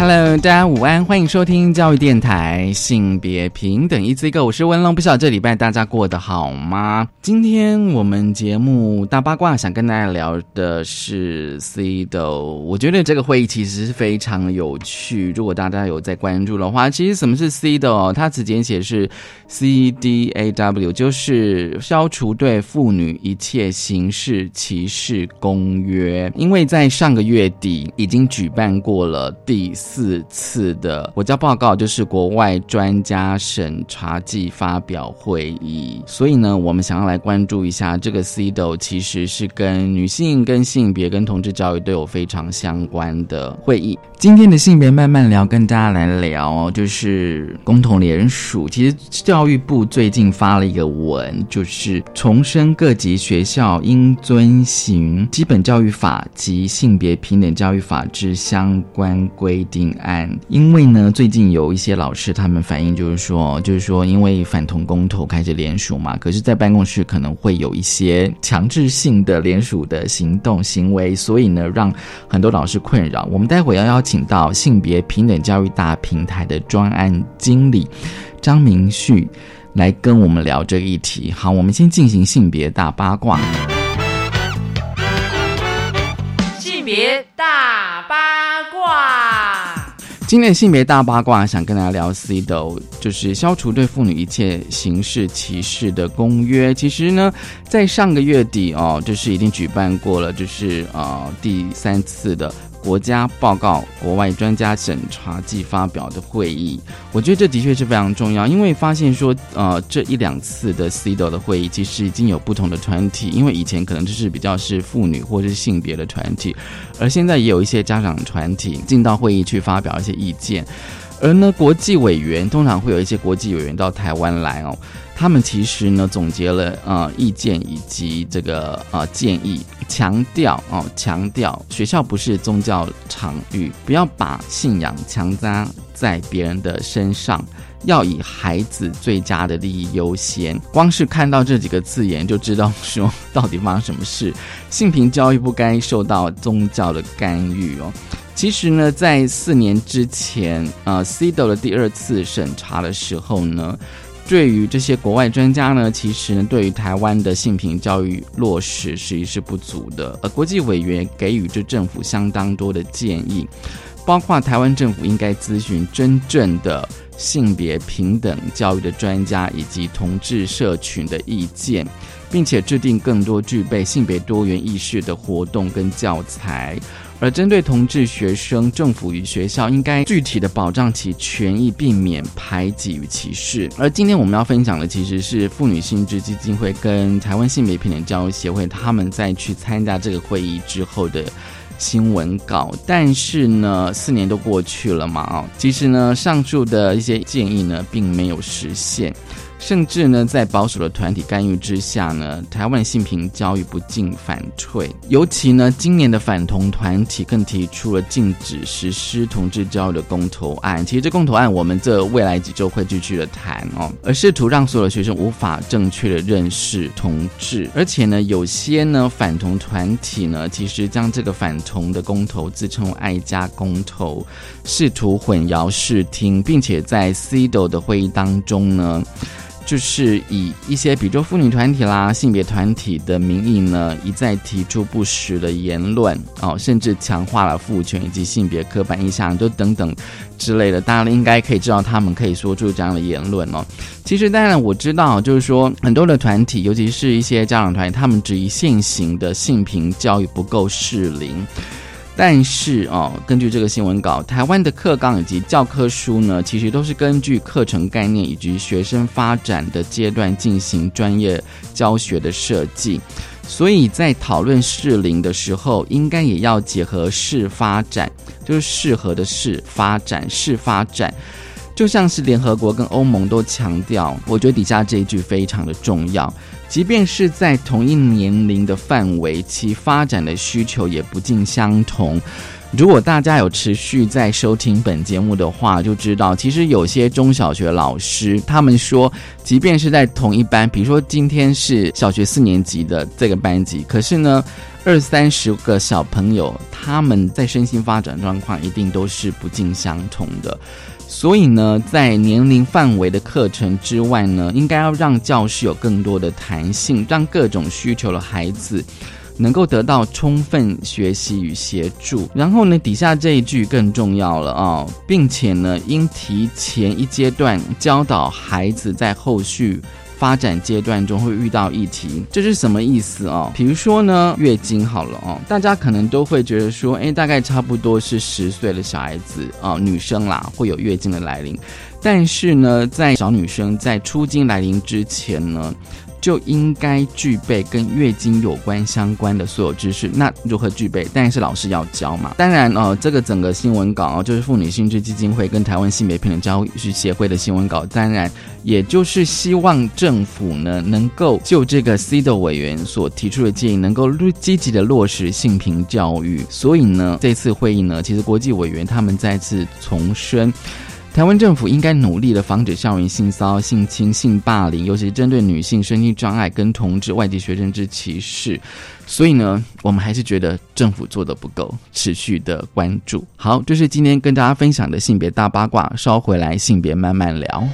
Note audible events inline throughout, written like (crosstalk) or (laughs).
Hello，大家午安，欢迎收听教育电台性别平等一 C 一个我是文龙，不晓得这礼拜大家过得好吗？今天我们节目大八卦想跟大家聊的是 CDO，我觉得这个会议其实是非常有趣。如果大家有在关注的话，其实什么是 CDO？它词简写是 CDAW，就是消除对妇女一切形式歧视公约。因为在上个月底已经举办过了第。四次的国家报告就是国外专家审查暨发表会议，所以呢，我们想要来关注一下这个 CDO，其实是跟女性、跟性别、跟同志教育都有非常相关的会议。今天的性别慢慢聊，跟大家来聊，就是共同联署。其实教育部最近发了一个文，就是重申各级学校应遵循基本教育法及性别平等教育法之相关规定。定案，因为呢，最近有一些老师他们反映，就是说，就是说，因为反同公投开始联署嘛，可是，在办公室可能会有一些强制性的联署的行动行为，所以呢，让很多老师困扰。我们待会要邀请到性别平等教育大平台的专案经理张明旭来跟我们聊这个议题。好，我们先进行性别大八卦。性别大八卦。今天性别大八卦，想跟大家聊 CDO，就是消除对妇女一切形式歧视的公约。其实呢，在上个月底哦，就是已经举办过了，就是呃第三次的。国家报告、国外专家审查暨发表的会议，我觉得这的确是非常重要，因为发现说，呃，这一两次的 CDO 的会议，其实已经有不同的团体，因为以前可能就是比较是妇女或者是性别的团体，而现在也有一些家长团体进到会议去发表一些意见，而呢，国际委员通常会有一些国际委员到台湾来哦。他们其实呢总结了呃意见以及这个呃建议，强调哦强调学校不是宗教场域，不要把信仰强加在别人的身上，要以孩子最佳的利益优先。光是看到这几个字眼就知道说到底发生什么事，性平教育不该受到宗教的干预哦。其实呢，在四年之前，呃，CDO 的第二次审查的时候呢。对于这些国外专家呢，其实，对于台湾的性平教育落实实际是不足的。而国际委员给予这政府相当多的建议，包括台湾政府应该咨询真正的性别平等教育的专家以及同志社群的意见，并且制定更多具备性别多元意识的活动跟教材。而针对同志学生，政府与学校应该具体的保障其权益，避免排挤与歧视。而今天我们要分享的，其实是妇女性质基金会跟台湾性别平等教育协会，他们在去参加这个会议之后的新闻稿。但是呢，四年都过去了嘛，啊，其实呢，上述的一些建议呢，并没有实现。甚至呢，在保守的团体干预之下呢，台湾性平教育不进反退。尤其呢，今年的反同团体更提出了禁止实施同志教育的公投案。其实这公投案，我们这未来几周会继续的谈哦，而试图让所有的学生无法正确的认识同志。而且呢，有些呢反同团体呢，其实将这个反同的公投自称为爱家公投，试图混淆视听，并且在 CDO 的会议当中呢。就是以一些，比如说妇女团体啦、性别团体的名义呢，一再提出不实的言论哦，甚至强化了父权以及性别刻板印象，都等等之类的。大家应该可以知道，他们可以说出这样的言论哦。其实，当然我知道，就是说很多的团体，尤其是一些家长团体，他们质疑现行的性平教育不够适龄。但是哦，根据这个新闻稿，台湾的课纲以及教科书呢，其实都是根据课程概念以及学生发展的阶段进行专业教学的设计，所以在讨论适龄的时候，应该也要结合适发展，就是适合的适发展，适发展。就像是联合国跟欧盟都强调，我觉得底下这一句非常的重要。即便是在同一年龄的范围，其发展的需求也不尽相同。如果大家有持续在收听本节目的话，就知道其实有些中小学老师他们说，即便是在同一班，比如说今天是小学四年级的这个班级，可是呢，二三十个小朋友他们在身心发展状况一定都是不尽相同的。所以呢，在年龄范围的课程之外呢，应该要让教室有更多的弹性，让各种需求的孩子能够得到充分学习与协助。然后呢，底下这一句更重要了啊，并且呢，应提前一阶段教导孩子在后续。发展阶段中会遇到议题，这是什么意思哦？比如说呢，月经好了哦，大家可能都会觉得说，哎，大概差不多是十岁的小孩子啊，女生啦会有月经的来临，但是呢，在小女生在出经来临之前呢。就应该具备跟月经有关相关的所有知识。那如何具备？当然是老师要教嘛。当然哦，这个整个新闻稿，就是妇女性质基金会跟台湾性别平等教育协会的新闻稿。当然，也就是希望政府呢，能够就这个 C 的委员所提出的建议，能够积极的落实性平教育。所以呢，这次会议呢，其实国际委员他们再次重申。台湾政府应该努力的防止校园性骚、性侵、性霸凌，尤其是针对女性身心障碍跟同志外籍学生之歧视。所以呢，我们还是觉得政府做的不够，持续的关注。好，这是今天跟大家分享的性别大八卦，稍回来性别慢慢聊。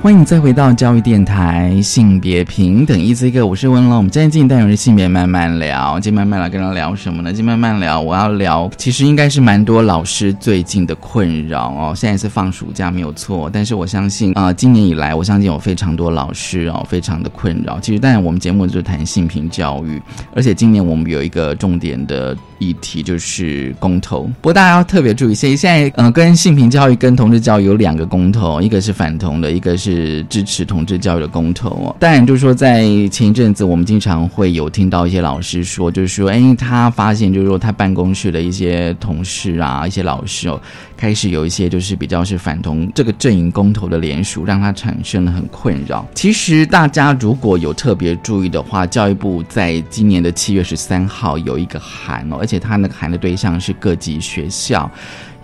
欢迎再回到教育电台性别平等一 Z 哥，我是温龙。我们今天进行单元是性别慢慢聊，今天慢慢聊跟他聊什么呢？今天慢慢聊，我要聊，其实应该是蛮多老师最近的困扰哦。现在是放暑假没有错，但是我相信啊、今年以来，我相信有非常多老师哦，非常的困扰。其实，当然我们节目就是谈性平教育，而且今年我们有一个重点的议题就是公投。不过大家要特别注意，现现在嗯，跟性平教育跟同志教育有两个公投，一个是反同的，一个是支持同志教育的公投哦。当然，就是说在前一阵子，我们经常会有听到一些老师说，就是说，哎，他发现就是说他办公室的一些同事啊，一些老师哦，开始有一些就是比较是反同这个阵营公投的联署，让他产生了很困扰。其实大家如果有特别注意的话，教育部在今年的七月十三号有一个函哦，而且他那个函的对象是各级学校。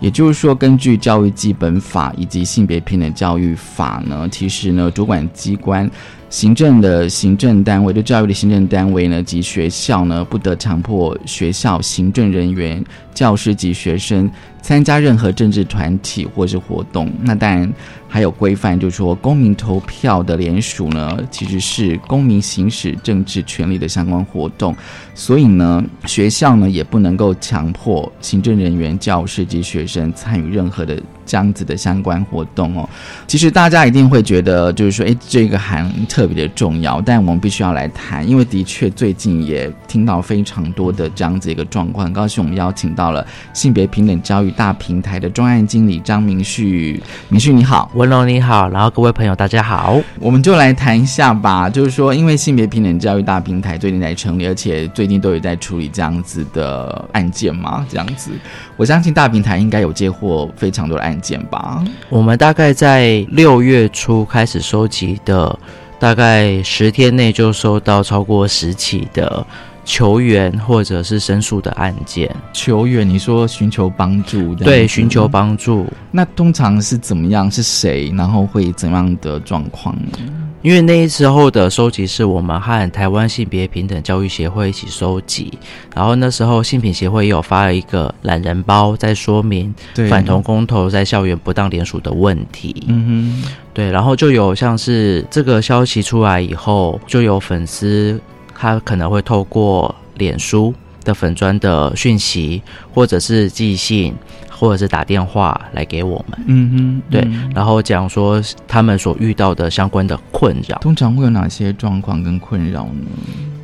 也就是说，根据教育基本法以及性别平等教育法呢，其实呢，主管机关、行政的行政单位对教育的行政单位呢及学校呢，不得强迫学校行政人员、教师及学生参加任何政治团体或是活动。那当然还有规范，就是说公民投票的联署呢，其实是公民行使政治权利的相关活动。所以呢，学校呢也不能够强迫行政人员、教师及学生参与任何的这样子的相关活动哦。其实大家一定会觉得，就是说，诶，这个还特别的重要，但我们必须要来谈，因为的确最近也听到非常多的这样子一个状况。很高兴我们邀请到了性别平等教育大平台的专案经理张明旭，明旭你好。文龙你好，然后各位朋友大家好。我们就来谈一下吧，就是说，因为性别平等教育大平台最近在成立，而且最近都有在处理这样子的案件嘛，这样子，我相信大平台应该有接获非常多的案件吧。我们大概在六月初开始收集的，大概十天内就收到超过十起的求援或者是申诉的案件。求援，你说寻求帮助，对，寻求帮助。那通常是怎么样？是谁？然后会怎样的状况呢？因为那时候的收集是我们和台湾性别平等教育协会一起收集，然后那时候性平协会也有发了一个懒人包，在说明反同公投在校园不当联署的问题。嗯哼对，然后就有像是这个消息出来以后，就有粉丝他可能会透过脸书的粉砖的讯息，或者是寄信，或者是打电话来给我们，哼，嗯哼，对嗯。然后讲说他们所遇到的相关的困扰。通常会有哪些状况跟困扰呢？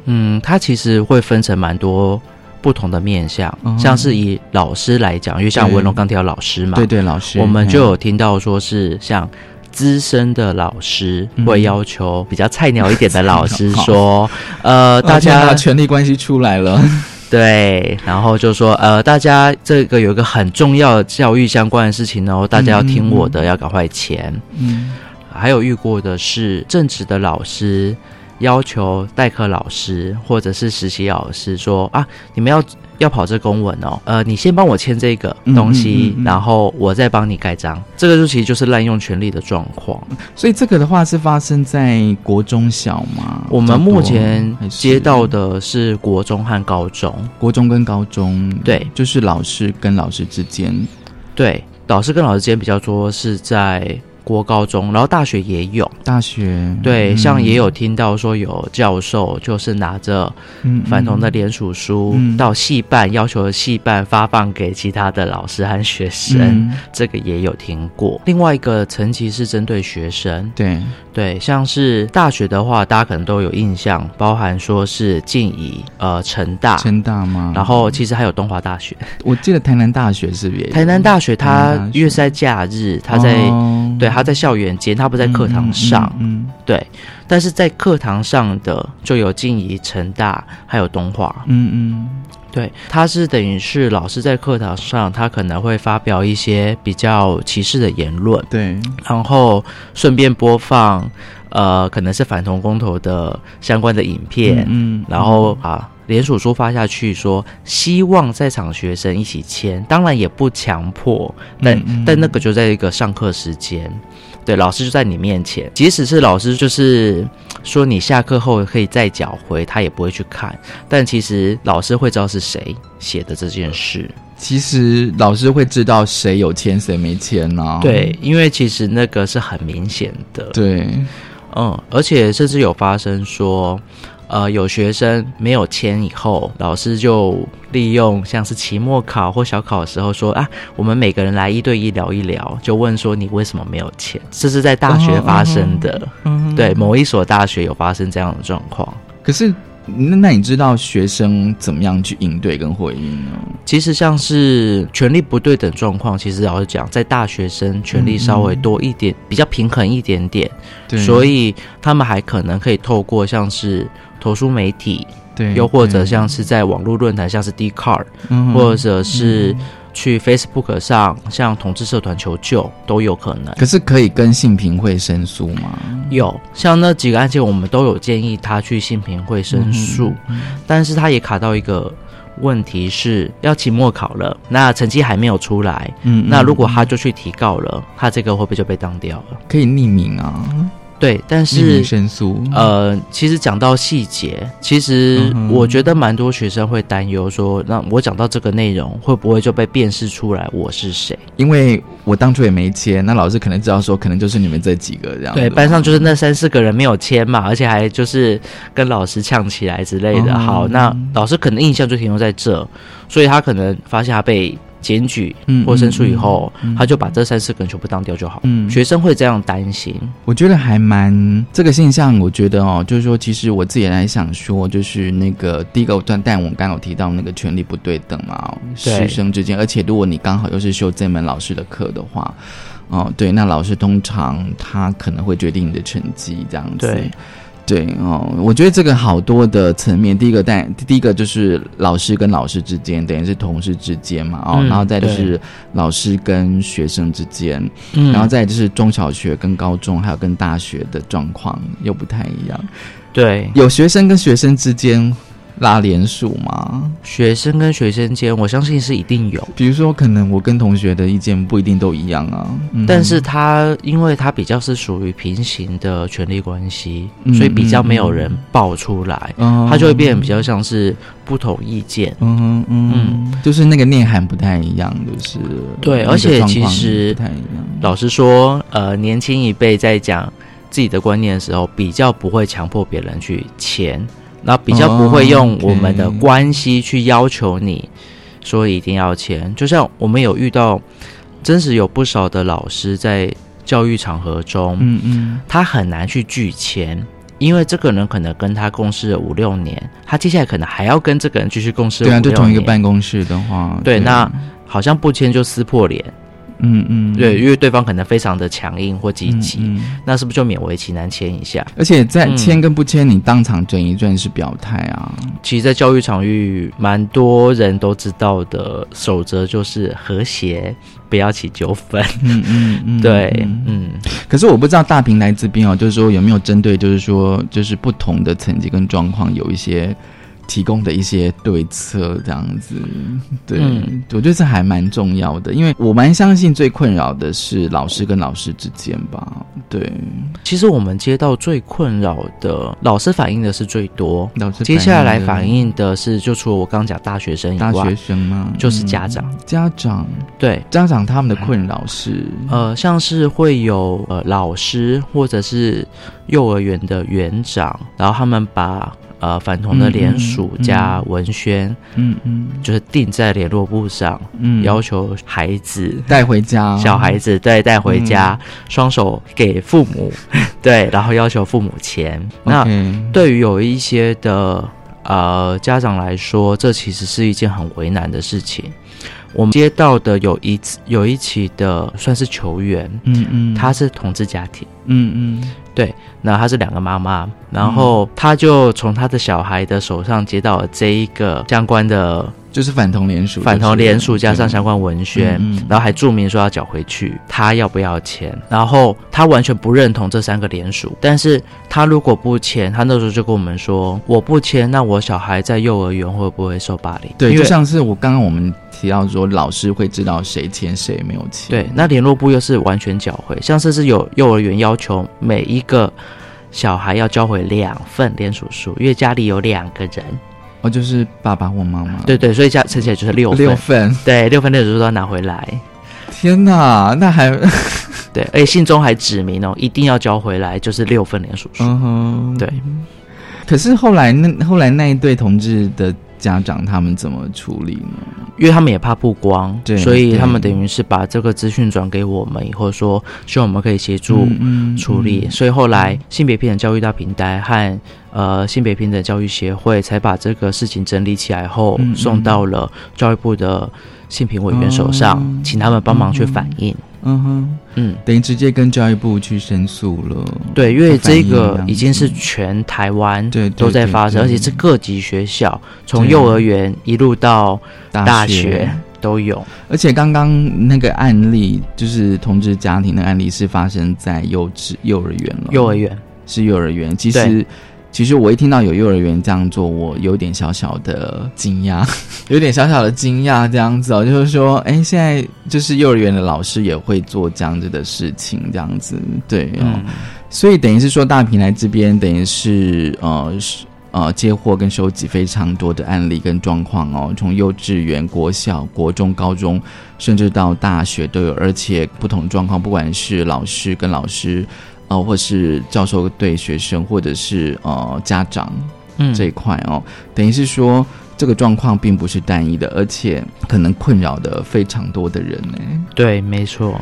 嗯，它其实会分成蛮多不同的面向，哦。像是以老师来讲，因为像对。文龙刚提到老师嘛，对对，老师，我们就嗯有听到说是像资深的老师嗯。会要求比较菜鸟一点的老师 (laughs) 好。说，呃，哦大家权力关系出来了，(laughs) 对，然后就说，呃，大家这个有一个很重要的教育相关的事情哦，大家要听我的，要赶快签。嗯。还有遇过的是正职的老师要求代课老师或者是实习老师说啊，你们要要跑这公文哦，呃，你先帮我签这个东西，嗯嗯嗯嗯然后我再帮你盖章。这个就其实就是滥用权力的状况。所以这个的话是发生在国中小吗？我们目前接到的是国中和高中，国中跟高中，对就是老师跟老师之间，对，老师跟老师之间比较多是在国高中，然后大学也有。大学对，嗯像也有听到说有教授就是拿着嗯反同的联署书嗯到系办，要求系办发放给其他的老师和学生，嗯这个也有听过。另外一个层级是针对学生，对，对，像是大学的话，大家可能都有印象，包含说是静宜、呃成大，成大吗？然后其实还有东华大学。我记得台南大学是不是？台南大学台它南大学因为是在假日，它在、哦对他在校园间，他不在课堂上，嗯对，但是在课堂上的就有静怡、成大还有东华，嗯嗯。对，他是等于是老师在课堂上，他可能会发表一些比较歧视的言论，对，然后顺便播放呃可能是反同公投的相关的影片，嗯，然后啊，联署书发下去说，希望在场学生一起签，当然也不强迫，但、嗯嗯但那个就在一个上课时间，对，老师就在你面前，即使是老师就是说你下课后可以再缴回，他也不会去看，但其实老师会知道是谁写的这件事，其实老师会知道谁有签谁没签呢、对，因为其实那个是很明显的，对，嗯，而且甚至有发生说，呃，有学生没有签以后，老师就利用像是期末考或小考的时候说啊，我们每个人来一对一聊一聊，就问说你为什么没有签？这是在大学发生的，嗯，对，某一所大学有发生这样的状况。可是那那你知道学生怎么样去应对跟回应呢？其实像是权力不对等状况，其实老实讲，在大学生权力稍微多一点，比较平衡一点点，对，所以他们还可能可以透过像是投书媒体，对，又或者像是在网络论坛，像是 d c a r d 或者是去 Facebook 上向同志社团求救都有可能。可是可以跟性平会申诉吗？有像那几个案件，我们都有建议他去性平会申诉，但是他也卡到一个问题是要期末考了，那成绩还没有出来，嗯。那如果他就去提告了，他这个会不会就被当掉了？可以匿名啊，对，但是申诉，呃，其实讲到细节，其实我觉得蛮多学生会担忧说，那我讲到这个内容，会不会就被辨识出来我是谁？因为我当初也没签，那老师可能知道说，可能就是你们这几个这样。对，班上就是那三四个人没有签嘛，而且还就是跟老师呛起来之类的。嗯好，那老师可能印象就停留在这，所以他可能发现他被检举嗯或申诉以后，他就把这三四个人全部当掉就好。嗯学生会这样担心，我觉得还蛮这个现象，我觉得哦，就是说，其实我自己来想说，就是那个第一个段，但我们刚刚有提到那个权力不对等嘛，对师生之间，而且如果你刚好又是修这门老师的课的话，哦，对，那老师通常他可能会决定你的成绩这样子。对。对哦，我觉得这个好多的层面，第一个但第一个就是老师跟老师之间，等于是同事之间嘛，哦，嗯然后再就是老师跟学生之间，嗯。然后再就是中小学跟高中，还有跟大学的状况又不太一样。对。有学生跟学生之间拉连署吗？学生跟学生间，我相信是一定有。比如说，可能我跟同学的意见不一定都一样啊。嗯但是他因为他比较是属于平行的权利关系，嗯所以比较没有人爆出来，嗯他就会变得比较像是不同意见。嗯嗯嗯，就是那个内涵不太一样，就是那个对而且其实不太一样。老实说，呃，年轻一辈在讲自己的观念的时候，比较不会强迫别人去签，然后比较不会用哦我们的关系去要求你说一定要签。就像我们有遇到，真实有不少的老师在教育场合中，嗯嗯他很难去拒签。因为这个人可能跟他共事了五六年，他接下来可能还要跟这个人继续共事五对啊。就同一个办公室的话，对，那好像不签就撕破脸。嗯嗯，对，因为对方可能非常的强硬或积极，嗯嗯那是不是就勉为其难签一下？而且在嗯签跟不签，你当场整一段是表态啊。其实，在教育场域，蛮多人都知道的守则就是和谐，不要起纠纷。嗯嗯嗯，对，嗯嗯，可是我不知道大平台这边哦，就是说有没有针对，就是说就是不同的层级跟状况有一些提供的一些对策，这样子。对，嗯我觉得这还蛮重要的，因为我蛮相信最困扰的是老师跟老师之间吧。对，其实我们接到最困扰的老师反映的是最多，老师接下来反映的是，就除了我刚刚讲大学生以大学外，生吗？就是家长嗯家长对，家长他们的困扰是，呃，像是会有呃老师或者是幼儿园的园长，然后他们把呃反同的嗯联署嗯加文宣，嗯嗯。就是定在联络簿上，嗯，要求孩子。带回家，小孩子对带回家，嗯。双手给父母，对，然后要求父母签。那对于有一些的呃家长来说，这其实是一件很为难的事情。我们接到的有一次有一起的算是球员，嗯嗯，他是同志家庭，嗯嗯那她是两个妈妈，然后她就从她的小孩的手上接到了这一个相关的就是反同联署，反同联署加上相关文宣，然后还注明说要缴回去，他要不要签？然后他完全不认同这三个联署，但是他如果不签，他那时候就跟我们说，我不签，那我小孩在幼儿园会不会受霸凌？对，就像是我刚刚我们提到说，老师会知道谁签谁没有签。对，那联络部又是完全缴回，像是是有幼儿园要求每一个小孩要交回两份联署书，因为家里有两个人，哦，就是爸爸或妈妈。对对，所以加乘起来就是六份，六份，对，六份那时候都要拿回来。天哪，那还 (laughs) 对，而且信中还指明哦，一定要交回来，就是六份连署书。嗯哼，对。可是后来那后来那一对同志的家长他们怎么处理呢？因为他们也怕曝光，对所以他们等于是把这个资讯转给我们，以后说希望我们可以协助嗯处理。所以后来性别平等教育大平台和呃性别平等教育协会才把这个事情整理起来后，送到了教育部的性平委员手上，哦请他们帮忙去反映。嗯哼，嗯，等于直接跟教育部去申诉了。对，因为这个已经是全台湾对对都在发生，而且是各级学校，从幼儿园一路到大学学都有。而且刚刚那个案例，就是同志家庭的案例，是发生在幼稚幼儿园了。幼儿园，是幼儿园。其实对，其实我一听到有幼儿园这样做，我有点小小的惊讶，(laughs) 有点小小的惊讶这样子哦。就是说，哎，现在就是幼儿园的老师也会做这样子的事情，这样子对哦。嗯，所以等于是说，大平台这边等于是呃是呃接获跟收集非常多的案例跟状况哦，从幼稚园、国小、国中、高中，甚至到大学都有，而且不同状况，不管是老师跟老师，呃，或是教授对学生，或者是呃家长嗯这一块哦，等于是说。这个状况并不是单一的，而且可能困扰的非常多的人呢。对，没错。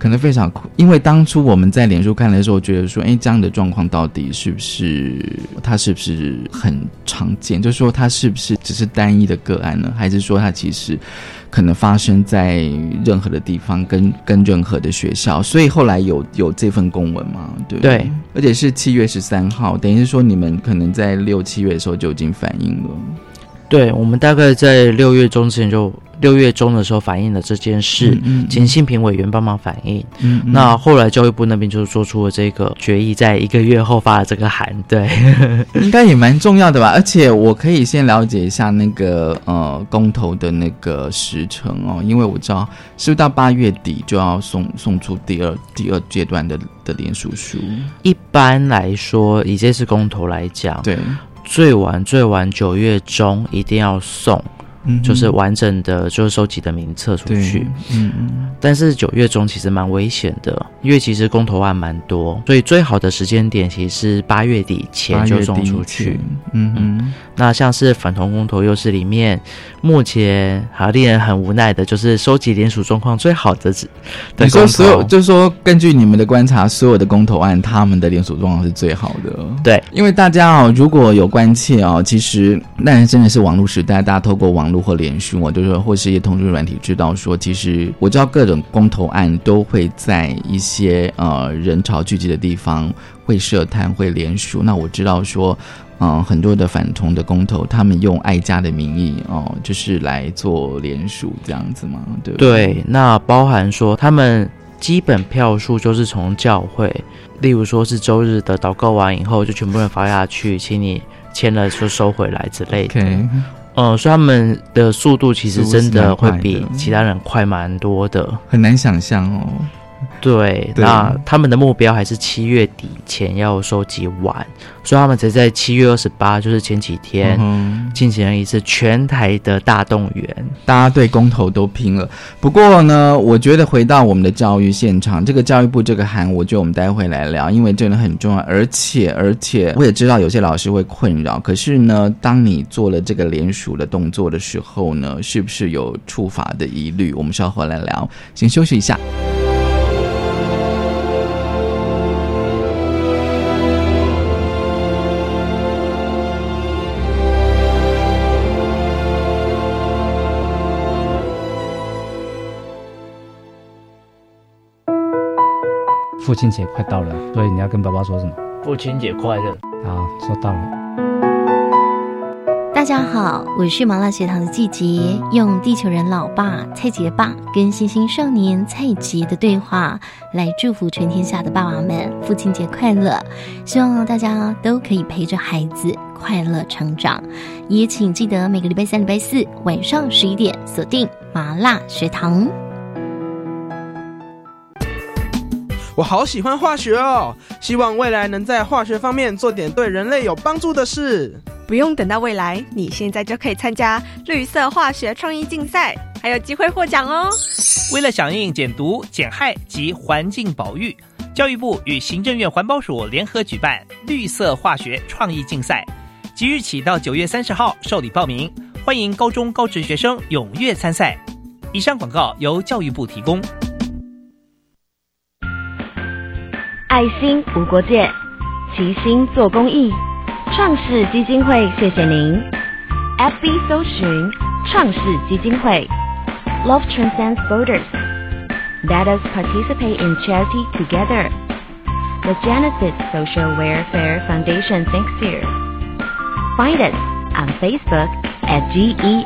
可能非常苦，因为当初我们在脸书看的时候，觉得说，哎，这样的状况到底是不是它是不是很常见？就是说，它是不是只是单一的个案呢？还是说它其实可能发生在任何的地方，跟跟任何的学校？所以后来有有这份公文嘛？对不对，而且是七月十三号，等于是说你们可能在六七月的时候就已经反映了。对，我们大概在六月中之前就六月中的时候反映了这件事，嗯请性平委员帮忙反映。那后来教育部那边就做出了这个决议，在一个月后发了这个函。对，(laughs) 应该也蛮重要的吧？而且我可以先了解一下那个呃公投的那个时程哦，因为我知道是不是到八月底就要送送出第二第二阶段的的联署书？一般来说，以这次公投来讲，对，最晚最晚九月中一定要送，嗯就是完整的，就是收集的名册出去。，嗯嗯但是九月中其实蛮危险的，因为其实公投案蛮多，所以最好的时间点其实是八月底前就送出去。，嗯嗯，那像是反同公投，又是里面目前还令人很无奈的，就是收集联署状况最好的你说所有，就是说根据你们的观察，所有的公投案，他们的联署状况是最好的。对，因为大家哦，如果有关切哦，其实那真的是网络时代，大家透过网络或脸书，我就是说或是一些通讯软体，知道说，其实我知道各种公投案都会在一些呃人潮聚集的地方会设摊会联署。那我知道说。嗯，很多的反同的公投，他们用爱家的名义哦，就是来做联署这样子嘛，对不对，那包含说他们基本票数就是从教会，例如说是周日的祷告完以后，就全部人发下去，请你签了就收回来之类的。嗯，所以他们的速度其实真的会比其他人快蛮多的。很难想象哦。对，对那他们的目标还是七月底前要收集完，所以他们才在七月二十八，就是前几天。嗯进行了一次全台的大动员，大家对公投都拼了。不过呢，我觉得回到我们的教育现场，这个教育部这个函，我觉得我们待会来聊，因为真的很重要。而且，而且我也知道有些老师会困扰。可是呢，当你做了这个联署的动作的时候呢，是不是有触法的疑虑？我们稍后来聊。先休息一下。父亲节快到了，所以你要跟爸爸说什么？父亲节快乐！好，说到了。大家好，我是麻辣学堂的季杰，用地球人老爸蔡杰爸跟星星少年蔡杰的对话，来祝福全天下的爸爸们父亲节快乐。希望大家都可以陪着孩子快乐成长，也请记得每个礼拜三、礼拜四晚上十一点锁定麻辣学堂。我好喜欢化学哦，希望未来能在化学方面做点对人类有帮助的事。不用等到未来，你现在就可以参加绿色化学创意竞赛，还有机会获奖哦！为了响应减毒、减害及环境保育，教育部与行政院环保署联合举办绿色化学创意竞赛，即日起到九月三十号受理报名，欢迎高中高职学生踊跃参赛。以上广告由教育部提供。爱心无国界，齐心做公益。创世基金会，谢谢您。FB 搜寻创世基金会，Love transcends borders. Let us participate in charity together. The Genesis Social Welfare Foundation thanks you. Find us on Facebook at genefis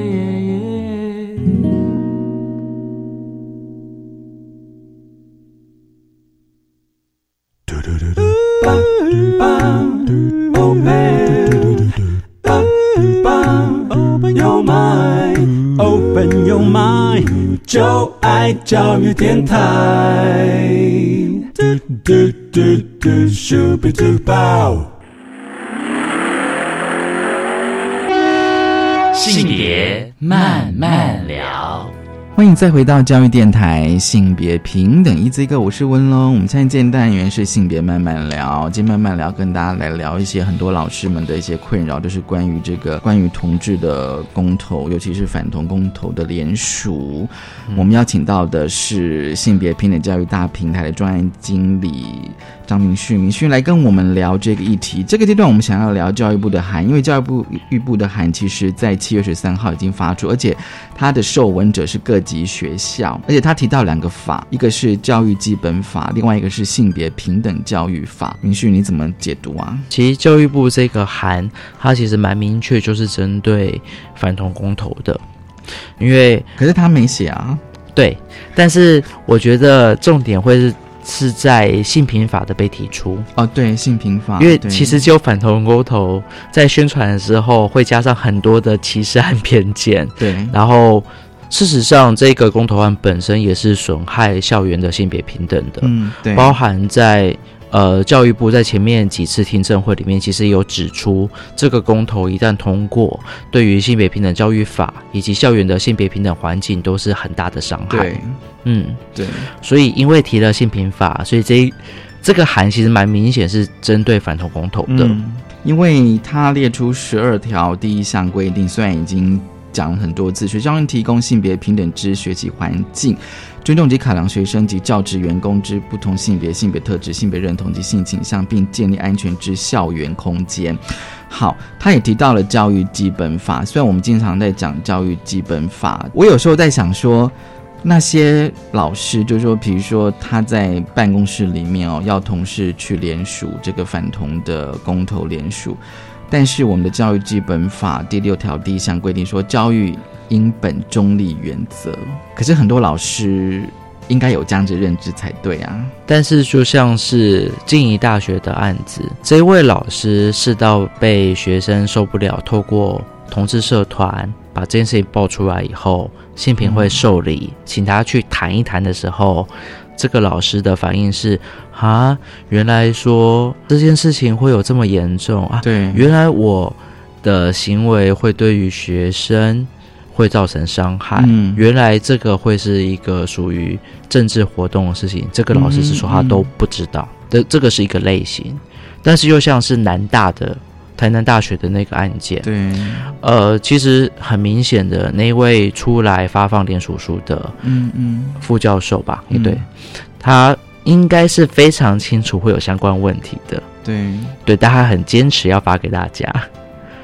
教育电台。嘟嘟嘟嘟咻比嘟爆。性别慢慢聊。欢迎再回到教育电台性别平等一这个，我是温龙。我们现在见单元是性别慢慢聊，今天慢慢聊跟大家来聊一些很多老师们的一些困扰，就是关于这个关于同志的公投，尤其是反同公投的联署。我们邀请到的是性别平等教育大平台的专案经理张明旭，明旭来跟我们聊这个议题。这个阶段我们想要聊教育部的函，因为教育部预部的函其实在七月十三号已经发出，而且它的受文者是各级学校，而且他提到两个法，一个是教育基本法，另外一个是性别平等教育法。明旭你怎么解读啊？其实教育部这个函，它其实蛮明确，就是针对反同公投的，因为可是他没写啊。对，但是我觉得重点会是是在性平法的被提出哦，对，性平法，因为其实就反同公投在宣传的时候会加上很多的歧视和偏见，对，然后事实上这个公投案本身也是损害校园的性别平等的，嗯，对，包含在。呃，教育部在前面几次听证会里面，其实有指出，这个公投一旦通过，对于性别平等教育法以及校园的性别平等环境都是很大的伤害。对，嗯，对。所以因为提了性平法，所以这这个函其实蛮明显是针对反同公投的，因为它列出十二条第一项规定，虽然已经讲了很多次，学校应提供性别平等之学习环境。尊重及考量学生及教职员工之不同性别、性别特质、性别认同及性倾向，并建立安全之校园空间。好，他也提到了教育基本法。虽然我们经常在讲教育基本法，我有时候在想说，那些老师，就是说，比如说他在办公室里面哦，要同事去联署这个反同的公投联署，但是我们的教育基本法第六条第一项规定说，教育。应本中立原则，可是很多老师应该有这样子认知才对啊。但是就像是静宜大学的案子，这位老师是到被学生受不了，透过同志社团把这件事情爆出来以后，性平会受理，请他去谈一谈的时候，这个老师的反应是：啊，原来说这件事情会有这么严重啊？对，原来我的行为会对于学生。会造成伤害。嗯，原来这个会是一个属于政治活动的事情。这个老师是说他都不知道，这这个是一个类型。但是又像是南大的台南大学的那个案件，对，呃，其实很明显的那位出来发放联署书的，嗯嗯，副教授吧，嗯。对，他应该是非常清楚会有相关问题的，对，对，但他很坚持要发给大家，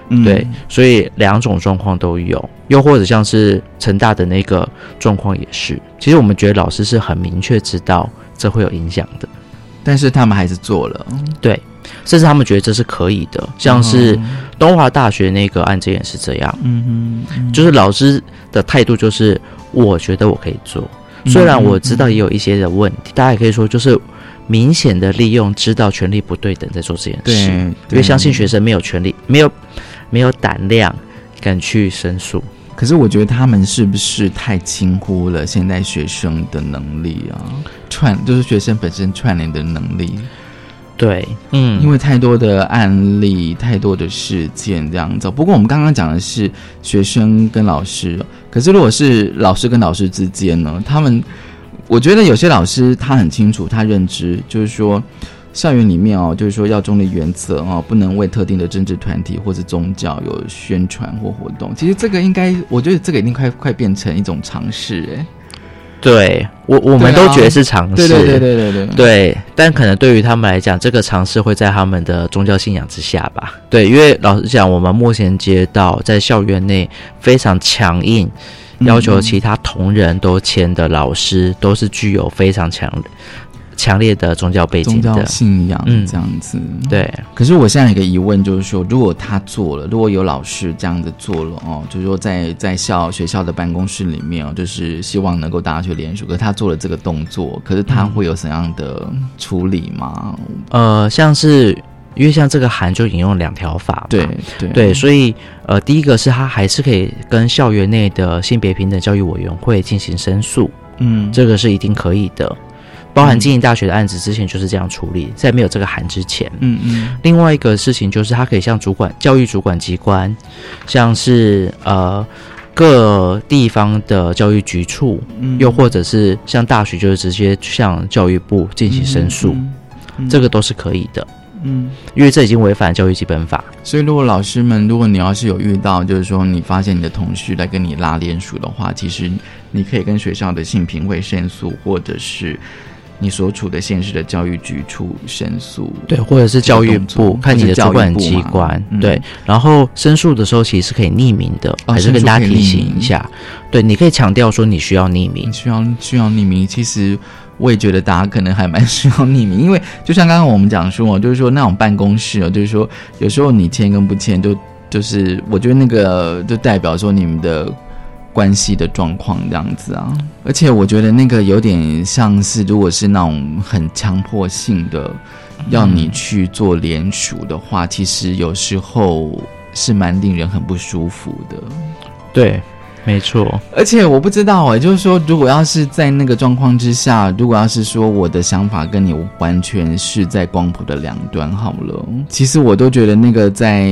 嗯。对，所以两种状况都有，又或者像是成大的那个状况也是。其实我们觉得老师是很明确知道这会有影响的，但是他们还是做了，对，甚至他们觉得这是可以的，像是东华大学那个案件也是这样，嗯嗯，就是老师的态度就是我觉得我可以做，嗯虽然我知道也有一些的问题，大家也可以说就是。明显的利用知道权力不对等在做这件事，对因为相信学生没有权利，没有没有胆量敢去申诉。可是我觉得他们是不是太轻忽了现在学生的能力啊？串就是学生本身串联的能力，对，嗯，因为太多的案例、太多的事件这样子。不过我们刚刚讲的是学生跟老师，可是如果是老师跟老师之间呢？他们，我觉得有些老师他很清楚，他认知就是说。校园里面哦，就是说要中立原则哦，不能为特定的政治团体或者宗教有宣传或活动。其实这个应该，我觉得这个已经快快变成一种常识哎。对我我们都觉得是尝试，对对对对对对对，但可能对于他们来讲，这个尝试会在他们的宗教信仰之下吧。对，因为老实讲，我们目前接到在校园内非常强硬，要求其他同仁都签的老师，都是具有非常强强烈的宗教背景的宗教信仰嗯这样子。对，可是我现在有一个疑问，就是说，如果他做了，如果有老师这样子做了哦，就是说在在校学校的办公室里面哦，就是希望能够大家去联署，可是他做了这个动作，可是他会有怎样的处理吗？呃，像是因为像这个函就引用两条法嘛，对对对，所以呃，第一个是他还是可以跟校园内的性别平等教育委员会进行申诉，嗯这个是一定可以的。包含经营大学的案子之前就是这样处理，在没有这个函之前。嗯嗯另外一个事情就是，他可以向主管教育主管机关，像是呃各地方的教育局处，嗯又或者是像大学，就是直接向教育部进行申诉，嗯这个都是可以的。嗯。因为这已经违反教育基本法。所以，如果老师们，如果你要是有遇到，就是说你发现你的同事来跟你拉联署的话，其实你可以跟学校的性平会申诉，或者是你所处的县市的教育局处申诉，对，或者是教育部看你的主管机机关，嗯对。然后申诉的时候其实是可以匿名的，哦还是跟大家提醒一下。对，你可以强调说你需要匿名，需要需要匿名。其实我也觉得大家可能还蛮需要匿名，因为就像刚刚我们讲说哦，就是说那种办公室哦，就是说有时候你签跟不签，就就是我觉得那个就代表说你们的。关系的状况这样子啊，而且我觉得那个有点像是，如果是那种很强迫性的要你去做联署的话，其实有时候是蛮令人很不舒服的。对，没错。而且我不知道哎、就是说，如果要是在那个状况之下，如果要是说我的想法跟你完全是在光谱的两端好了，其实我都觉得那个在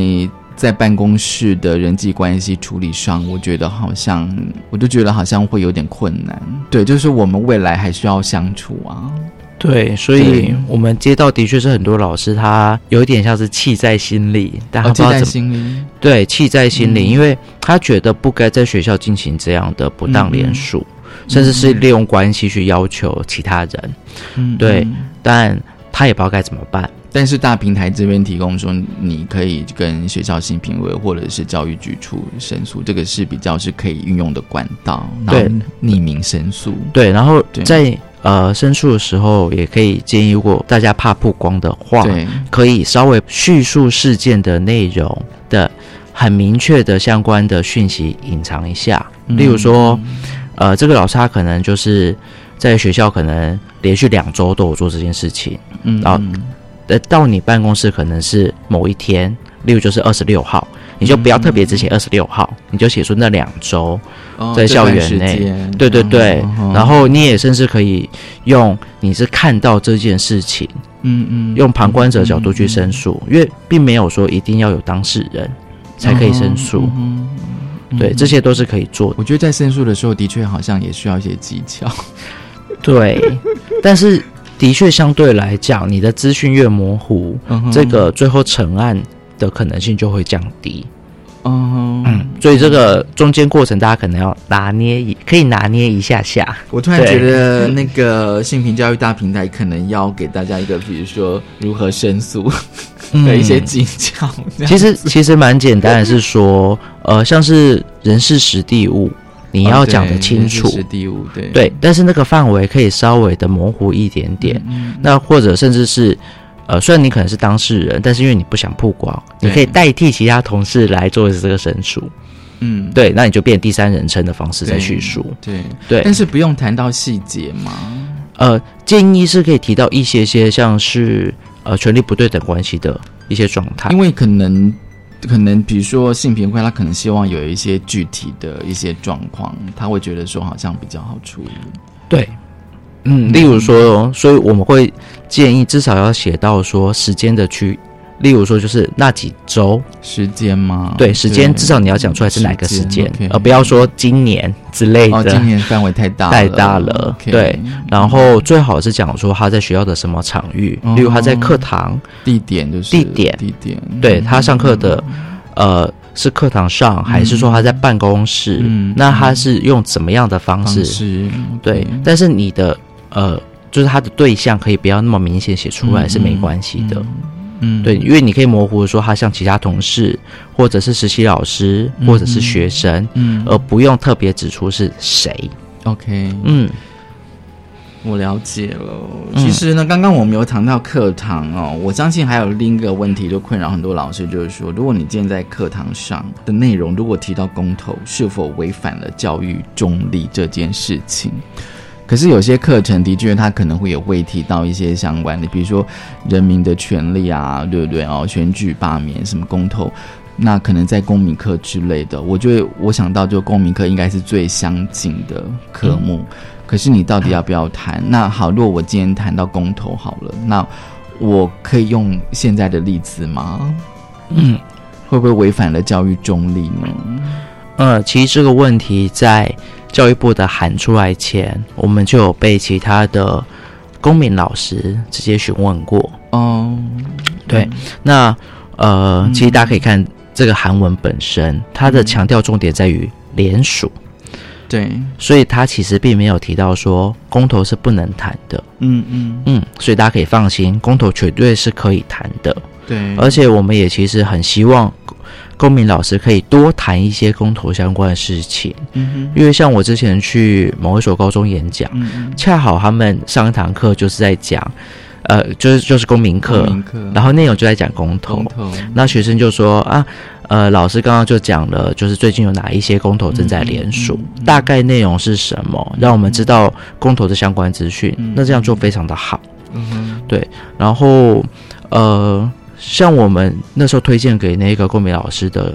在办公室的人际关系处理上，我觉得好像，我就觉得好像会有点困难。对，就是我们未来还需要相处啊。对，所以我们接到的确是很多老师，他有一点像是气在心里，但不知道怎么、心里对，气在心里，嗯因为他觉得不该在学校进行这样的不当联署，嗯甚至是利用关系去要求其他人。嗯对，嗯但他也不知道该怎么办。但是大平台这边提供说，你可以跟学校性评委或者是教育局处申诉，这个是比较是可以运用的管道，对。匿名申诉。对，然后在呃申诉的时候，也可以建议，如果大家怕曝光的话对，可以稍微叙述事件的内容的很明确的相关的讯息隐藏一下，嗯。例如说，呃，这个老师他可能就是在学校可能连续两周都有做这件事情，嗯然后呃到你办公室可能是某一天，例如就是二十六号。你就不要特别只写二十六号，你就写出那两周哦在校园内，间。对对对，嗯嗯然后你也甚至可以用你是看到这件事情，嗯嗯，用旁观者角度去申诉，因为并没有说一定要有当事人才可以申诉，嗯对，这些都是可以做的。我觉得在申诉的时候，的确好像也需要一些技巧。对，但是的确相对来讲，你的资讯越模糊，这个最后成案的可能性就会降低。嗯嗯，所以这个中间过程大家可能要拿捏一，可以拿捏一下下。我突然对觉得那个性平教育大平台可能要给大家一个，比如说如何申诉的一些技巧。其实其实蛮简单的，是说，呃，像是人事实地物，你要讲的清楚，哦对但是那个范围可以稍微的模糊一点点。嗯那或者甚至是，呃，虽然你可能是当事人，但是因为你不想曝光，你可以代替其他同事来做这个申诉。嗯，对，那你就变第三人称的方式在叙述。对对但是不用谈到细节嘛。呃，建议是可以提到一些些像是呃权力不对等关系的一些状态，因为可能可能比如说性平会，他可能希望有一些具体的一些状况，他会觉得说好像比较好处理。对，嗯，例如说，所以我们会建议至少要写到说时间的区，例如说就是那几周时间吗？对，时间至少你要讲出来是哪个时间而不要说今年之类的。哦，今年范围太大了太大了对。然后最好是讲说他在学校的什么场域，哦例如他在课堂，地点就是地点，地点，对他上课的，呃，是课堂上，还是说他在办公室？嗯那他是用怎么样的方式？对，但是你的呃，就是他的对象可以不要那么明显写出来是没关系的。嗯，对，因为你可以模糊的说他像其他同事，或者是实习老师，嗯或者是学生，嗯而不用特别指出是谁。OK，嗯，我了解了。嗯其实呢，刚刚我们有谈到课堂哦，我相信还有另一个问题就困扰很多老师，就是说，如果你今天在课堂上的内容，如果提到公投，是否违反了教育中立这件事情？可是有些课程的确，它可能会有会提到一些相关的，比如说人民的权利啊，对不对哦？选举、罢免、什么公投，那可能在公民课之类的，我觉得我想到就公民课应该是最相近的科目。可是你到底要不要谈？那好，如果我今天谈到公投好了，那我可以用现在的例子吗？嗯，会不会违反了教育中立呢？呃，其实这个问题在教育部的函出来前，我们就有被其他的公民老师直接询问过。哦，对，那呃，其实大家可以看这个韩文本身，它的强调重点在于联署。对，所以他其实并没有提到说公投是不能谈的。嗯嗯嗯，所以大家可以放心，公投绝对是可以谈的。对，而且我们也其实很希望公民老师可以多谈一些公投相关的事情，嗯因为像我之前去某一所高中演讲，嗯恰好他们上一堂课就是在讲。呃，就是就是公民课，民课。然后内容就在讲公投，公投。那学生就说啊，呃，老师刚刚就讲了，就是最近有哪一些公投正在联署，大概内容是什么，让我们知道公投的相关资讯，那这样做非常的好。嗯对，然后呃，像我们那时候推荐给那个郭美老师的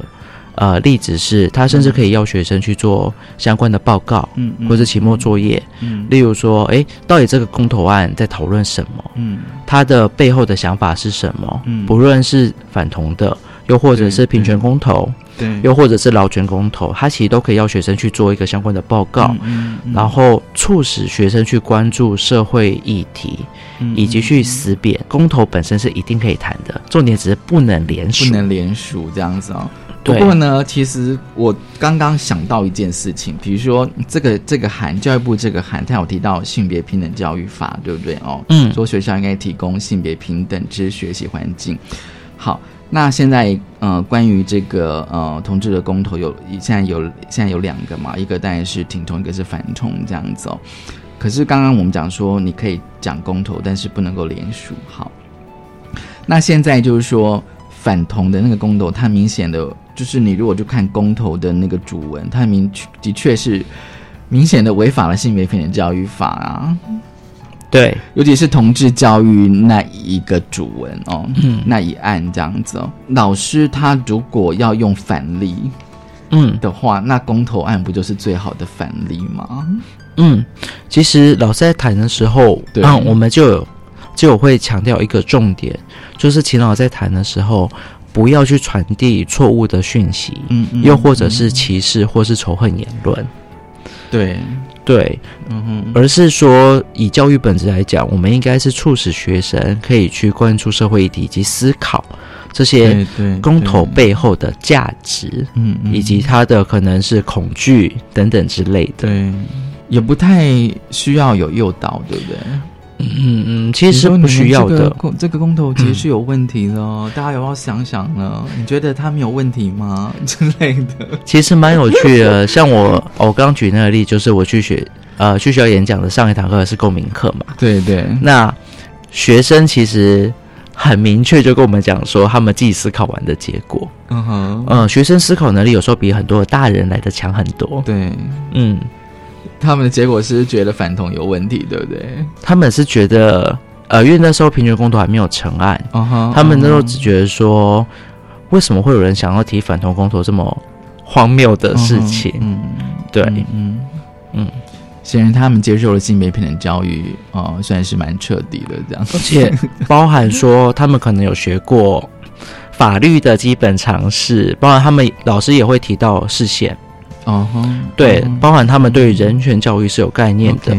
呃例子是，他甚至可以要学生去做相关的报告，嗯嗯。或者期末作业，嗯例如说，哎，到底这个公投案在讨论什么？嗯。它的背后的想法是什么？嗯。不论是反同的，又或者是平权公投，对又或者是劳权公投，它其实都可以要学生去做一个相关的报告，嗯嗯然后促使学生去关注社会议题，嗯以及去识别公投本身是一定可以谈的，重点只是不能联署，不能联署这样子哦。不对过呢，其实我刚刚想到一件事情，比如说这个这个函，教育部这个函，它有提到性别平等教育法，对不对哦？嗯说学校应该提供性别平等之学习环境。好，那现在呃，关于这个呃同志的公投有现在有现在有两个嘛，一个当然是挺同，一个是反同这样子哦。可是刚刚我们讲说，你可以讲公投，但是不能够连署。好，那现在就是说反同的那个公投，它明显的就是你如果就看公投的那个主文，它明的确是明显的违法了性别平等教育法啊。对，尤其是同志教育那一个主文哦，嗯。那一案这样子哦，老师他如果要用反例，嗯。的话，那公投案不就是最好的反例吗？嗯，其实老师在谈的时候，对。嗯，我们就有就有会强调一个重点，就是秦老在谈的时候，不要去传递错误的讯息，嗯嗯又或者是歧视或是仇恨言论。对对对，嗯哼，而是说以教育本质来讲，我们应该是促使学生可以去关注社会议题以及思考这些公投背后的价值，嗯嗯以及它的可能是恐惧等等之类的。对，也不太需要有诱导，对不对？嗯嗯，其实不需要的这个。公这个公投其实是有问题的哦，大家有要想想呢？你觉得他们有问题吗？(laughs) 之类的。其实蛮有趣的，(laughs) 像我哦我刚刚举那个例，就是我去学呃去学校演讲的上一堂课是共鸣课嘛，对对，那学生其实很明确就跟我们讲说，他们自己思考完的结果。嗯哼，嗯，学生思考能力有时候比很多的大人来的强很多。对，嗯，他们的结果是觉得反同有问题，对不对？他们是觉得，呃，因为那时候平权公投还没有成案，他们那时候嗯只觉得说，为什么会有人想要提反同公投这么荒谬的事情？嗯，对，嗯嗯。嗯，显然他们接受了性别平等教育，哦，算是蛮彻底的这样，而且包含说他们可能有学过法律的基本常识，包含他们老师也会提到视线，哦哼，对，嗯包含他们对人权教育是有概念的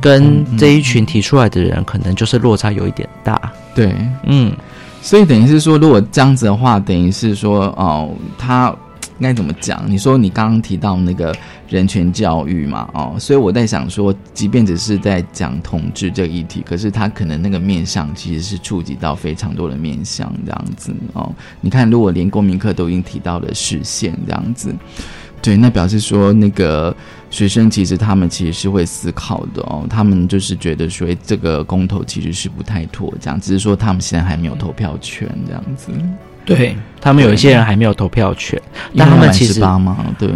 跟这一群提出来的人可能就是落差有一点大。对，嗯，所以等于是说，如果这样子的话，等于是说，哦，他应该怎么讲？你说你刚刚提到那个人权教育嘛，哦，所以我在想说，即便只是在讲统治这个议题，可是他可能那个面向其实是触及到非常多的面向，这样子哦。你看，如果连公民课都已经提到了视线这样子。对，那表示说那个学生其实他们其实是会思考的哦，他们就是觉得说诶这个公投其实是不太妥，这样只是说他们现在还没有投票权这样子。对他们有一些人还没有投票权，但他们其实十八嘛，对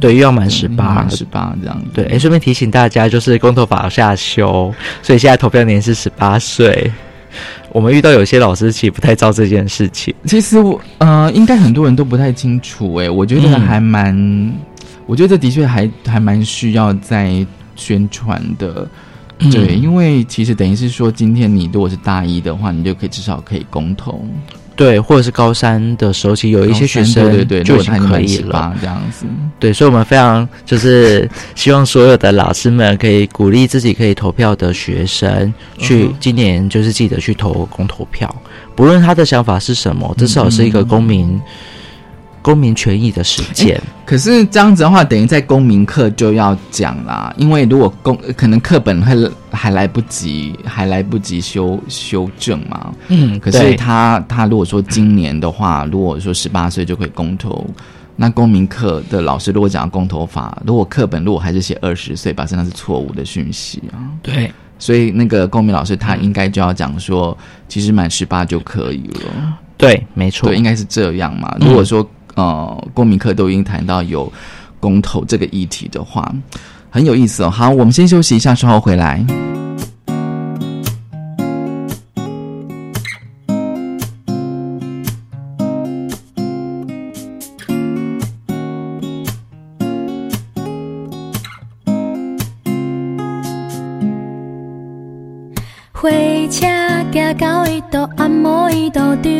对又要满十八，满十八这样子。对，哎，顺便提醒大家，就是公投法要下修，所以现在投票年是十八岁。我们遇到有些老师其实不太知道这件事情。其实我呃，应该很多人都不太清楚诶，我觉得嗯还蛮，我觉得这的确还还蛮需要在宣传的。嗯对，因为其实等于是说，今天你如果是大一的话，你就可以至少可以公投。对，或者是高三的时候，其实有一些学生对对对，就已经如果他满可以了。18这样子。对，所以我们非常就是希望所有的老师们可以鼓励自己可以投票的学生，去今年就是记得去投公投票，不论他的想法是什么，至少是一个公民、公民权益的实践。可是这样子的话，等于在公民课就要讲啦，因为如果公可能课本会还来不及，还来不及修修正嘛。嗯可是他他如果说今年的话，如果说十八岁就可以公投，那公民课的老师如果讲公投法，如果课本如果还是写二十岁，表示那是错误的讯息啊。对，所以那个公民老师他应该就要讲说，其实满十八就可以了。对，没错，对，应该是这样嘛。嗯如果说、呃，公民课都已经谈到有公投这个议题的话，很有意思哦。好，我们先休息一下，稍后回来。火车行到伊都按摩伊都丢，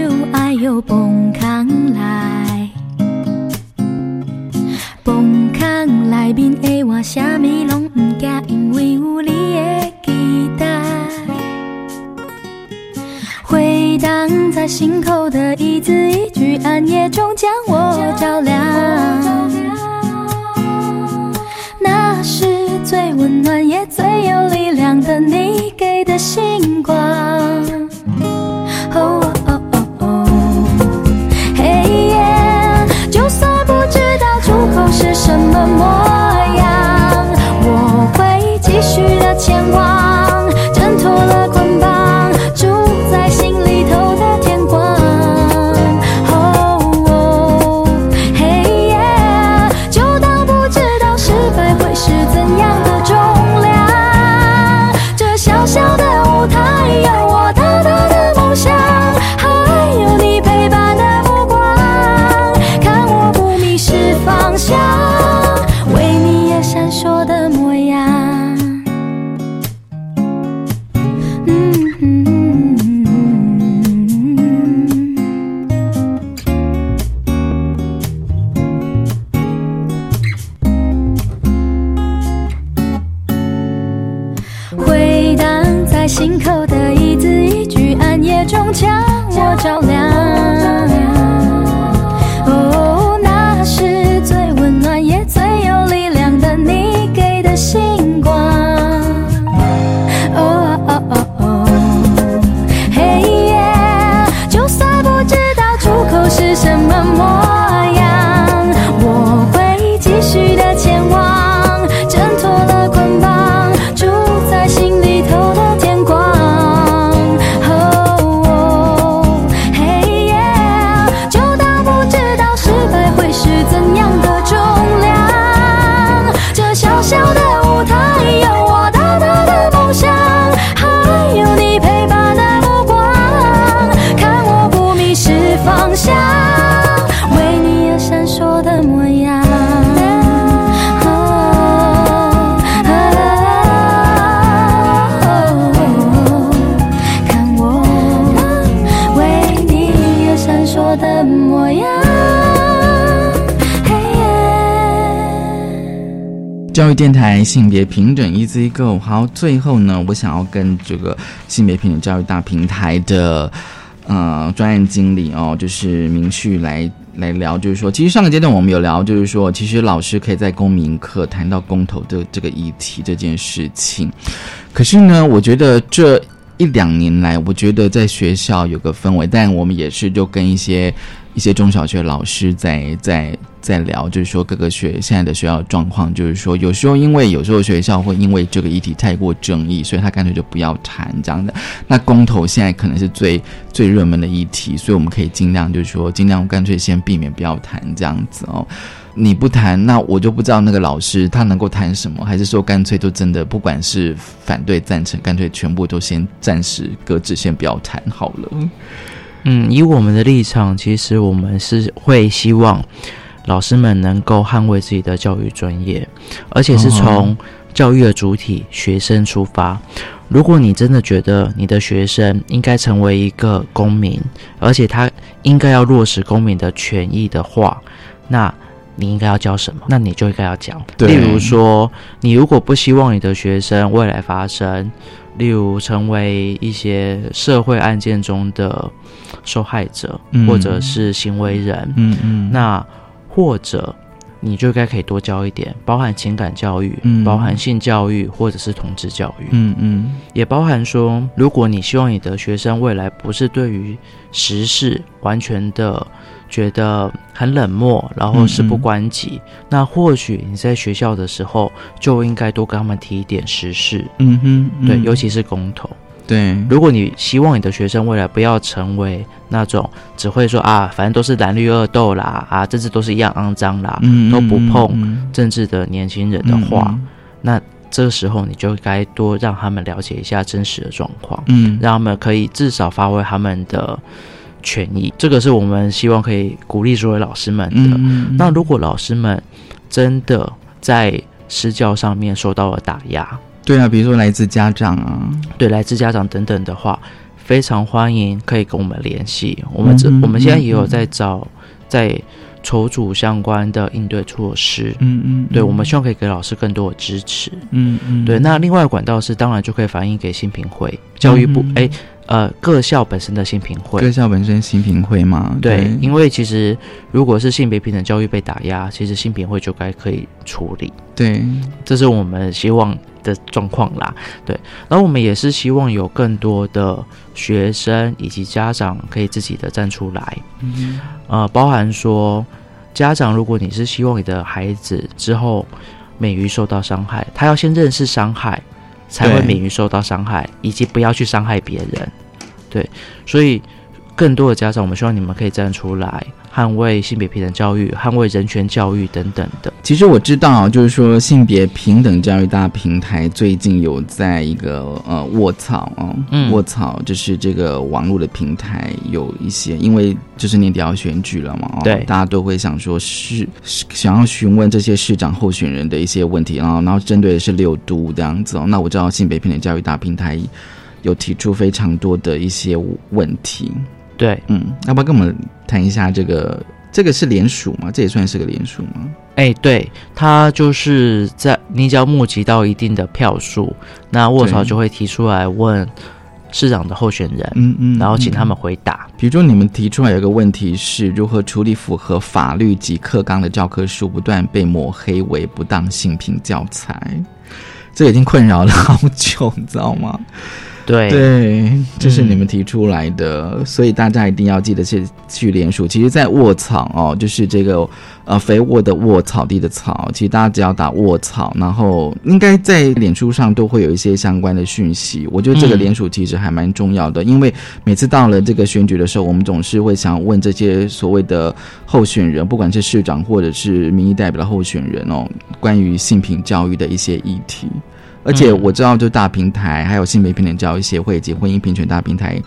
电台性别平等 Easy Go。好，最后呢，我想要跟这个性别平等教育大平台的呃专案经理哦，就是明旭来来聊，就是说，其实上个阶段我们有聊，就是说，其实老师可以在公民课谈到公投的这个议题这件事情。可是呢，我觉得这一两年来，我觉得在学校有个氛围，但我们也是就跟一些一些中小学老师在在在聊，就是说各个学现在的学校状况，就是说有时候因为有时候学校会因为这个议题太过争议，所以他干脆就不要谈这样的。那公投现在可能是最最热门的议题，所以我们可以尽量就是说尽量干脆先避免不要谈这样子哦。你不谈，那我就不知道那个老师他能够谈什么，还是说干脆就真的不管是反对赞成，干脆全部都先暂时搁置，先不要谈好了。嗯，以我们的立场，其实我们是会希望老师们能够捍卫自己的教育专业，而且是从教育的主体学生出发。如果你真的觉得你的学生应该成为一个公民，而且他应该要落实公民的权益的话，那你应该要教什么？那你就应该要讲。例如说，你如果不希望你的学生未来发生，例如成为一些社会案件中的受害者，嗯。或者是行为人，嗯嗯。那或者你就该可以多教一点，包含情感教育，嗯。包含性教育，或者是同志教育，嗯嗯。也包含说，如果你希望你的学生未来不是对于时事完全的觉得很冷漠，然后事不关己，那或许你在学校的时候就应该多跟他们提一点时事，嗯哼，嗯。对，尤其是公投。对，如果你希望你的学生未来不要成为那种只会说啊，反正都是蓝绿恶斗啦，啊，政治都是一样肮脏啦，嗯都不嗯碰嗯政治的年轻人的话，嗯。那这个时候你就该多让他们了解一下真实的状况，嗯。让他们可以至少发挥他们的权益。这个是我们希望可以鼓励所有老师们的。那如果老师们真的在私教上面受到了打压，对啊，比如说来自家长啊，对来自家长等等的话，非常欢迎可以跟我们联系。我们这、嗯我们现在也有嗯在找在筹组相关的应对措施。嗯嗯，对，我们希望可以给老师更多的支持。嗯嗯，对，那另外的管道是当然就可以反映给新评会、教育部嗯，哎、呃，各校本身的新评会。各校本身新评会嘛，对，因为其实如果是性别平等教育被打压，其实新评会就该可以处理。对，这是我们希望的状况啦。对，然后我们也是希望有更多的学生以及家长可以自己的站出来，嗯呃，包含说家长，如果你是希望你的孩子之后免于受到伤害，他要先认识伤害，才会免于受到伤害，以及不要去伤害别人。对，所以更多的家长，我们希望你们可以站出来，捍卫性别平等教育，捍卫人权教育等等的。其实我知道，就是说性别平等教育大平台最近有在一个呃卧草哦，嗯卧草就是这个网络的平台有一些，因为就是年底要选举了嘛，哦，对大家都会想说是是想要询问这些市长候选人的一些问题，然后然后针对的是六都这样子哦。那我知道性别平等教育大平台有提出非常多的一些问题，对，嗯，要不要跟我们谈一下这个这个是联署吗？这也算是个联署吗？哎，对，他就是在你只要募集到一定的票数，那卧槽就会提出来问市长的候选人，嗯嗯然后请嗯他们回答。比如说，你们提出来有一个问题是如何处理符合法律及课纲的教科书不断被抹黑为不当性平教材，这已经困扰了好久，你知道吗？对对，这是你们提出来的，所以大家一定要记得去去联署。其实，在卧草哦，就是这个呃肥沃的沃，草地的草，其实大家只要打卧草，然后应该在脸书上都会有一些相关的讯息。我觉得这个嗯联署其实还蛮重要的，因为每次到了这个选举的时候，我们总是会想问这些所谓的候选人，不管是市长或者是民意代表的候选人哦，关于性平教育的一些议题。而且嗯。我知道，就大平台还有性别平等教育协会以及婚姻平权大平台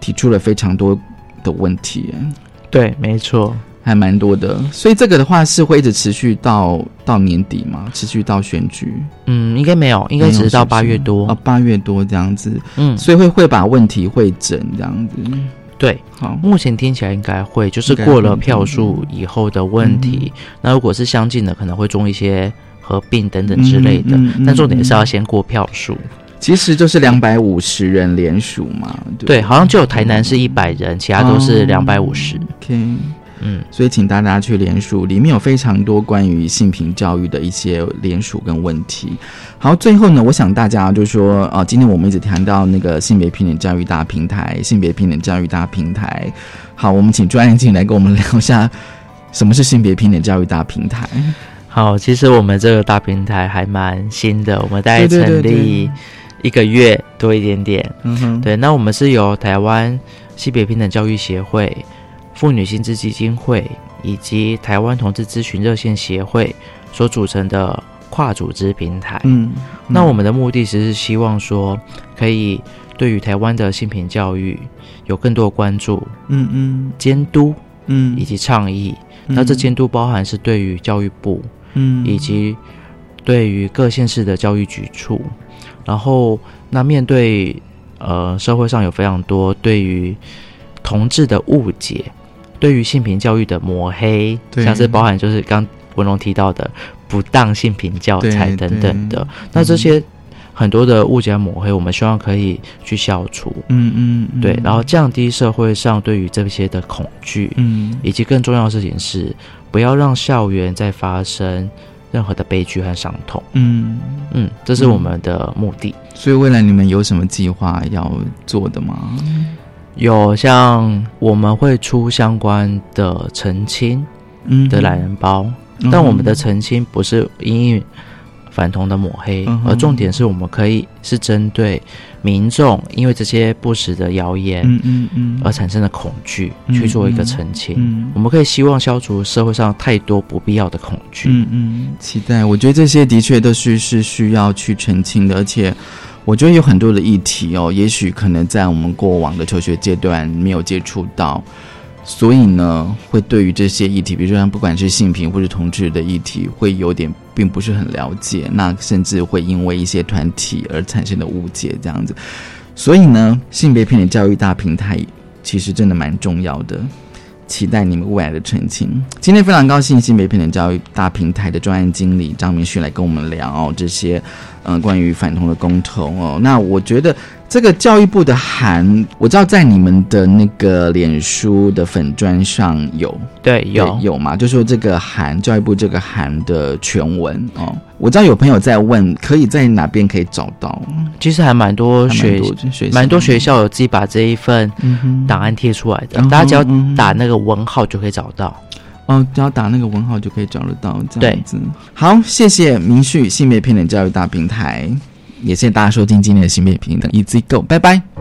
提出了非常多的问题，对，没错，还蛮多的。所以这个的话是会一直持续到到年底嘛，持续到选举，嗯，应该没有，应该只是到八月多。啊，八月多这样子。嗯，所以会会把问题会整这样子。对，好，目前听起来应该会，就是过了票数以后的问题。嗯。那如果是相近的，可能会中一些合并等等之类的。嗯嗯嗯但重点是要先过票数。其实就是两百五十人联署嘛，对对，好像就有台南是一百人，其他都是两百五十。OK，嗯，所以请大家去联署，里面有非常多关于性平教育的一些联署跟问题。好，最后呢，我想大家就说，啊，今天我们一直谈到那个性别平等教育大平台，性别平等教育大平台。好，我们请专业进来跟我们聊一下，什么是性别平等教育大平台？好，其实我们这个大平台还蛮新的，我们大概成立一个月多一点点。嗯哼，对，那我们是由台湾性别平等教育协会、妇女薪资基金会以及台湾同志咨询热线协会所组成的跨组织平台。嗯，那我们的目的其实是希望说，可以对于台湾的性平教育有更多的关注、嗯嗯监督嗯以及倡议。嗯那这监督包含是对于教育部，嗯以及对于各县市的教育局处，然后那面对呃社会上有非常多对于同志的误解，对于性平教育的抹黑，像是包含就是刚文龙提到的不当性平教材等等的，那这些很多的误解抹黑，我们希望可以去消除。嗯嗯嗯对，然后降低社会上对于这些的恐惧，嗯以及更重要的事情是，不要让校园再发生任何的悲剧和伤痛。嗯，嗯，这是我们的目的。所以未来你们有什么计划要做的吗？有像我们会出相关的澄清嗯的懒人包，嗯但我们的澄清不是因应反同的抹黑，嗯而重点是我们可以是针对民众因为这些不实的谣言，嗯嗯嗯而产生的恐惧嗯去做一个澄清。嗯我们可以希望消除社会上太多不必要的恐惧。嗯嗯，期待。我觉得这些的确都是是需要去澄清的，而且我觉得有很多的议题哦，也许可能在我们过往的求学阶段没有接触到，所以呢，会对于这些议题，比如说像不管是性平或是同志的议题，会有点并不是很了解，那甚至会因为一些团体而产生的误解这样子。所以呢，性别平等教育大平台其实真的蛮重要的。期待你们未来的澄清。今天非常高兴，性别平等教育大平台的专案经理张明旭来跟我们聊、这些，嗯、关于反同的公投哦。那我觉得这个教育部的函，我知道在你们的那个脸书的粉砖上有，对，有有嘛？就说这个函，教育部这个函的全文哦。我知道有朋友在问，可以在哪边可以找到？其实还蛮多学蛮多学校有自己把这一份档案贴出来的，嗯大家只要打那个文号就可以找到。哦，只要打那个文号就可以找得到，这样子。好，谢谢明旭性别平等教育大平台，也谢谢大家收听今天的性别平等 Easy Go，拜拜。